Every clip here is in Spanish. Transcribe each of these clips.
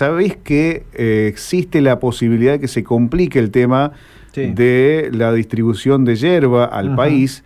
sabés que eh, existe la posibilidad de que se complique el tema de la distribución de hierba al país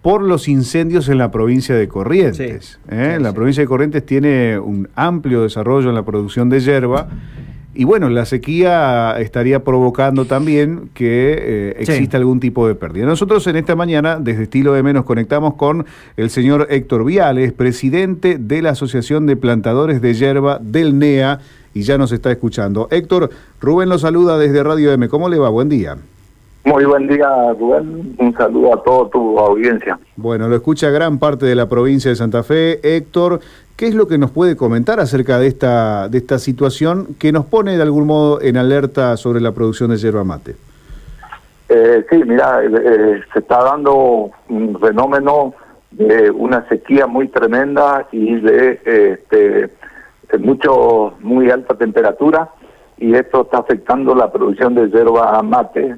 por los incendios en la provincia de Corrientes. ¿eh? la provincia de Corrientes tiene un amplio desarrollo en la producción de hierba. Y bueno, la sequía estaría provocando también que eh, exista algún tipo de pérdida. Nosotros en esta mañana, desde Estilo de nos conectamos con el señor Héctor Viales, presidente de la Asociación de Plantadores de Hierba del NEA, y ya nos está escuchando. Héctor, Rubén lo saluda desde Radio M. ¿Cómo le va? Buen día. Muy buen día, Rubén. Un saludo a toda tu audiencia. Bueno, lo escucha gran parte de la provincia de Santa Fe. Héctor, ¿qué es lo que nos puede comentar acerca de esta, de esta situación que nos pone de algún modo en alerta sobre la producción de yerba mate? Eh, sí, mira, eh, eh, se está dando un fenómeno de una sequía muy tremenda y de este, mucho muy alta temperatura y esto está afectando la producción de yerba mate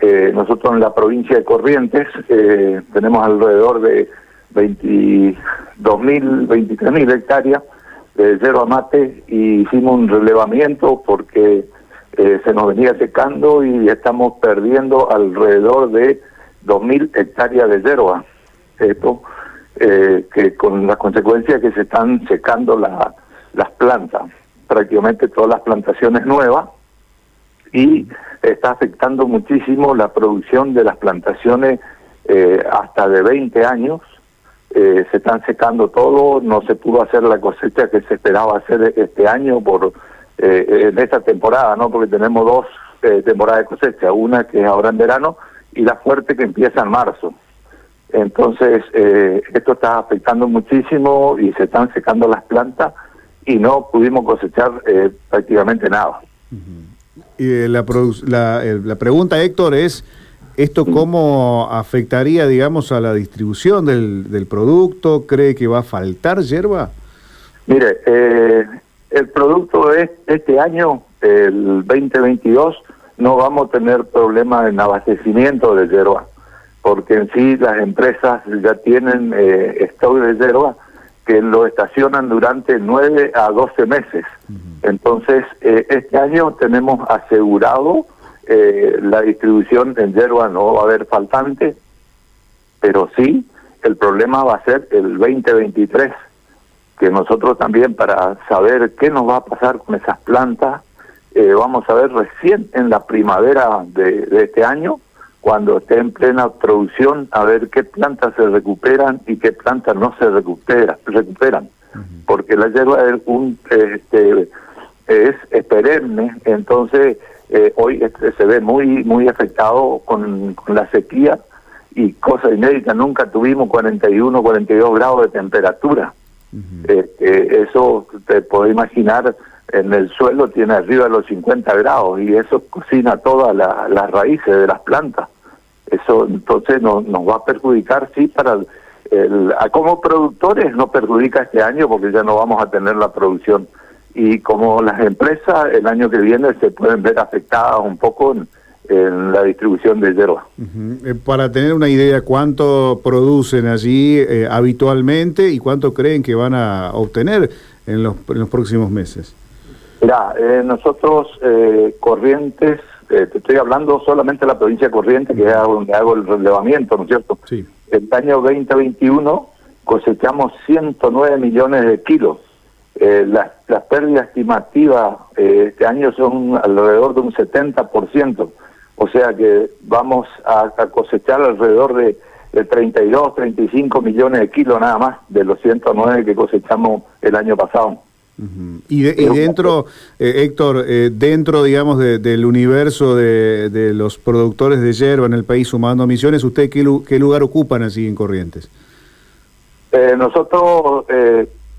eh, nosotros en la provincia de Corrientes eh, tenemos alrededor de 22.000, 23.000 hectáreas de yerba mate y hicimos un relevamiento porque eh, se nos venía secando y estamos perdiendo alrededor de 2.000 hectáreas de yerba. Esto, que con las consecuencias que se están secando las plantas, prácticamente todas las plantaciones nuevas y está afectando muchísimo la producción de las plantaciones eh, hasta de 20 años. Eh, se están secando todo, no se pudo hacer la cosecha que se esperaba hacer este año por eh, en esta temporada, ¿no? Porque tenemos dos temporadas de cosecha, una que es ahora en verano y la fuerte que empieza en marzo. Entonces, esto está afectando muchísimo y se están secando las plantas y no pudimos cosechar prácticamente nada. Y la, la, pregunta, Héctor, es, ¿esto cómo afectaría, digamos, a la distribución del, del producto? ¿Cree que va a faltar hierba? Mire, eh, el producto es este año, el 2022, no vamos a tener problemas en abastecimiento de hierba, porque en sí las empresas ya tienen eh, stock de hierba que lo estacionan durante 9 a 12 meses. Entonces, eh, este año tenemos asegurado eh, la distribución en yerba, no va a haber faltante, pero sí, el problema va a ser el 2023, que nosotros también para saber qué nos va a pasar con esas plantas, eh, vamos a ver recién en la primavera de, de este año, cuando esté en plena producción, a ver qué plantas se recuperan y qué plantas no se recupera, recuperan. Porque la hierba es un este, es, perenne, entonces eh, hoy este, se ve muy muy afectado con, la sequía y cosa inédita, nunca tuvimos 41, 42 grados de temperatura. Este, eso te puedo imaginar, en el suelo tiene arriba de los 50 grados y eso cocina todas las raíces de las plantas. Eso entonces nos va a perjudicar, sí, para el, como productores no perjudica este año porque ya no vamos a tener la producción y como las empresas el año que viene se pueden ver afectadas un poco en, la distribución de hierba. Eh, para tener una idea, ¿cuánto producen allí eh, habitualmente y cuánto creen que van a obtener en los, en los próximos meses? Mira, eh, nosotros Corrientes, te estoy hablando solamente de la provincia de Corrientes, que es donde hago el relevamiento, ¿no es cierto? Sí. El año 2021 cosechamos 109 millones de kilos eh, las, las pérdidas estimativas eh, este año son alrededor de un 70%, o sea que vamos a, cosechar alrededor de, de, 32, 35 millones de kilos nada más de los 109 que cosechamos el año pasado. Y, dentro, eh, Héctor, dentro, digamos, del universo de, de, los productores de hierba en el país sumando misiones, ¿usted qué, qué lugar ocupan así en Corrientes? nosotros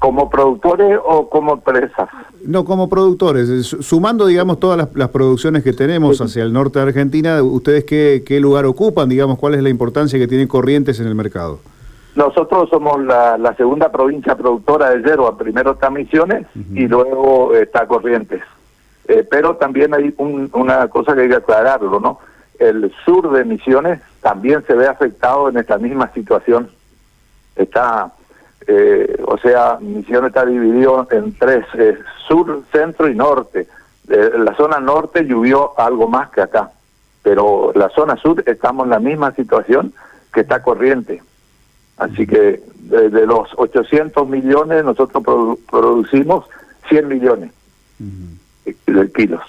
¿Como productores o como empresas? No, como productores. Sumando, digamos, todas las, producciones que tenemos hacia el norte de Argentina, ¿ustedes qué, qué, lugar ocupan? Digamos, ¿cuál es la importancia que tienen Corrientes en el mercado? Nosotros somos la, segunda provincia productora de yerba. Primero está Misiones y luego está Corrientes. Eh, pero también hay una cosa que hay que aclararlo, ¿no? El sur de Misiones también se ve afectado en esta misma situación. Está o sea, Misiones está dividido en tres, sur, centro y norte. la zona norte llovió algo más que acá, pero la zona sur estamos en la misma situación que está corriente. Así que de, los 800 millones nosotros producimos 100 millones de kilos.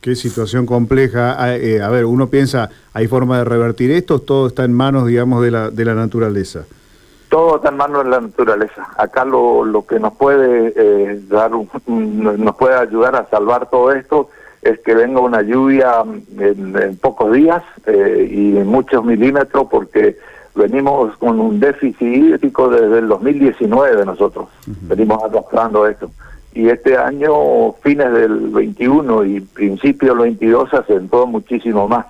Qué situación compleja. Ah, eh, a ver, uno piensa, ¿hay forma de revertir esto? Todo está en manos, digamos, de la, de la naturaleza. Todo está en manos de la naturaleza. Acá lo, lo que nos puede eh, dar, nos puede ayudar a salvar todo esto es que venga una lluvia en, pocos días eh, y en muchos milímetros, porque venimos con un déficit hídrico desde el 2019 nosotros, venimos arrastrando esto. Y este año, fines del 21 y principio del 22, se acentuó muchísimo más.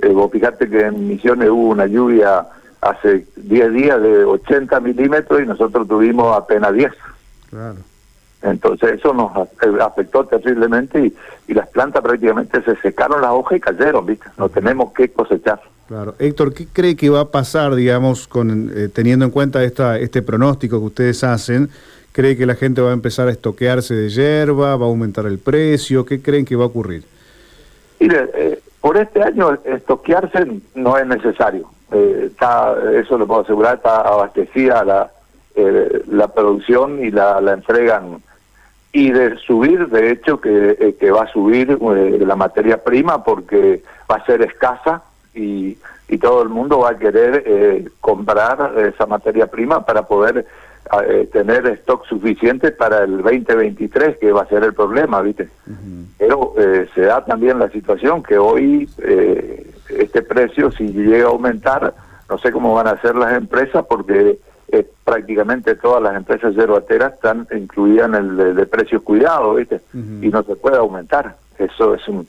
Eh, vos fíjate que en Misiones hubo una lluvia hace 10 días de 80 milímetros y nosotros tuvimos apenas 10. Claro. Entonces eso nos afectó terriblemente y, y, las plantas prácticamente se secaron las hojas y cayeron, ¿viste? No tenemos que cosechar. Claro. Héctor, ¿qué cree que va a pasar, digamos, con eh, teniendo en cuenta esta, este pronóstico que ustedes hacen? ¿Cree que la gente va a empezar a estoquearse de hierba? ¿Va a aumentar el precio? ¿Qué creen que va a ocurrir? Mire, eh, por este año estoquearse no es necesario. Eh, está, eso lo puedo asegurar, está abastecida la, la producción y la, la entregan y de subir, de hecho, que, que va a subir la materia prima porque va a ser escasa y, y todo el mundo va a querer eh, comprar esa materia prima para poder eh, tener stock suficiente para el 2023, que va a ser el problema, ¿viste? Pero eh, se da también la situación que hoy este precio, si llega a aumentar, no sé cómo van a hacer las empresas, porque prácticamente todas las empresas yeroateras están incluidas en el de, precios cuidados, ¿viste? Y no se puede aumentar. Eso es un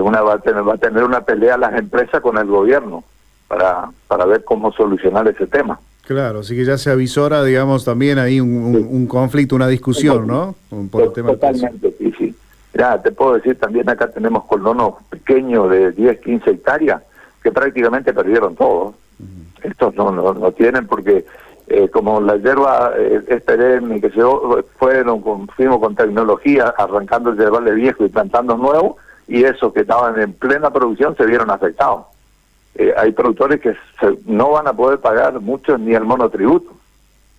una va a tener, va a tener una pelea las empresas con el gobierno para, para ver cómo solucionar ese tema. Claro, así que ya se avisora, digamos, también ahí un, conflicto, una discusión, ¿no? Por el tema Totalmente, sí, sí. Ya, te puedo decir, también acá tenemos colonos pequeños de 10, 15 hectáreas que prácticamente perdieron todo. Estos no, no, no, tienen porque eh, como la hierba eh, es perenne, que se fueron con, fuimos con tecnología arrancando el yerbal viejo y plantando nuevo, y esos que estaban en plena producción se vieron afectados. Eh, hay productores que no van a poder pagar mucho ni el monotributo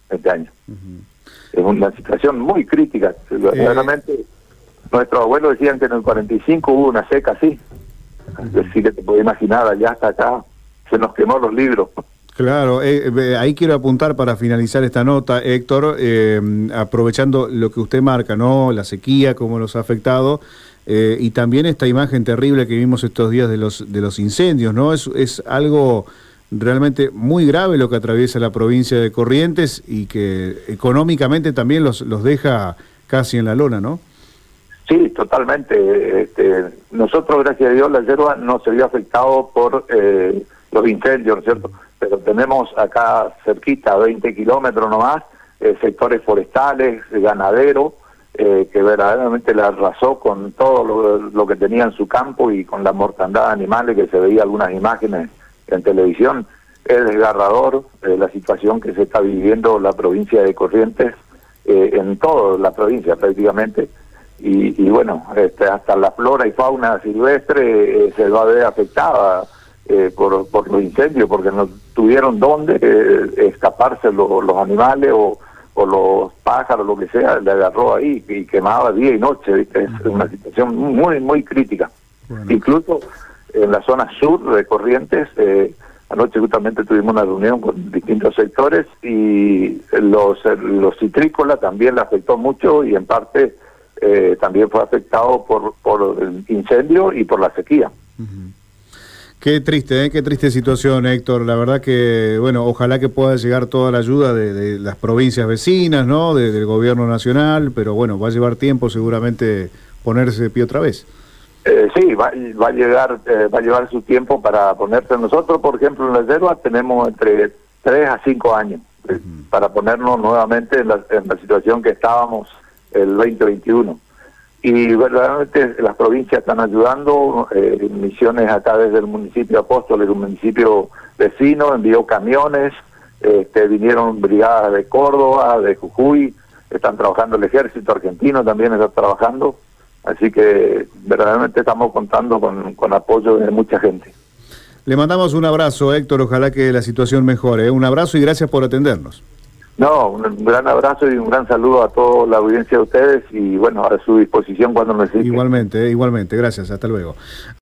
este año. Es una situación muy crítica. Realmente, nuestros abuelos decían que en el 45 hubo una seca así. Es decir, que te puedes imaginar, allá hasta acá se nos quemó los libros. Claro, eh, ahí quiero apuntar para finalizar esta nota, Héctor, eh, aprovechando lo que usted marca, ¿no? La sequía, cómo nos ha afectado. Eh, y también esta imagen terrible que vimos estos días de los, de los incendios, ¿no? Es, es algo realmente muy grave lo que atraviesa la provincia de Corrientes y que económicamente también los, los deja casi en la lona, ¿no? Sí, totalmente. Este, nosotros, gracias a Dios, la yerba no se vio afectado por eh, los incendios, ¿no es cierto? Pero tenemos acá cerquita, 20 kilómetros nomás, eh, sectores forestales, ganaderos, eh, que verdaderamente le arrasó con todo lo, que tenía en su campo y con la mortandad de animales que se veía algunas imágenes en televisión. Es desgarrador eh, la situación que se está viviendo la provincia de Corrientes, eh, en toda la provincia prácticamente. Y, bueno, este, hasta la flora y fauna silvestre se va a ver afectada por, por los incendios, porque no tuvieron dónde escaparse los animales o o los pájaros, lo que sea, le agarró ahí y quemaba día y noche, Es una situación muy, muy crítica. Incluso en la zona sur de Corrientes, eh, anoche justamente tuvimos una reunión con distintos sectores y los, los citrícolas también le afectó mucho y en parte eh, también fue afectado por, por el incendio y por la sequía. Qué triste, ¿eh? qué triste situación, Héctor. La verdad que, bueno, ojalá que pueda llegar toda la ayuda de, las provincias vecinas, ¿no? del gobierno nacional, pero bueno, va a llevar tiempo seguramente ponerse de pie otra vez. Eh, sí, va, va, a llegar, eh, va a llevar su tiempo para ponerse. Nosotros, por ejemplo, en la reserva tenemos entre 3 a 5 años eh, para ponernos nuevamente en la, en la situación que estábamos el 2021 y verdaderamente las provincias están ayudando, eh, Misiones acá desde el municipio de Apóstoles, un municipio vecino, envió camiones, este, vinieron brigadas de Córdoba, de Jujuy, están trabajando el ejército argentino, también está trabajando, así que verdaderamente estamos contando con, con apoyo de mucha gente. Le mandamos un abrazo, Héctor, ojalá que la situación mejore. ¿eh? Un abrazo y gracias por atendernos. No, un gran abrazo y un gran saludo a toda la audiencia de ustedes y bueno, a su disposición cuando necesiten. Igualmente, igualmente. Gracias, hasta luego.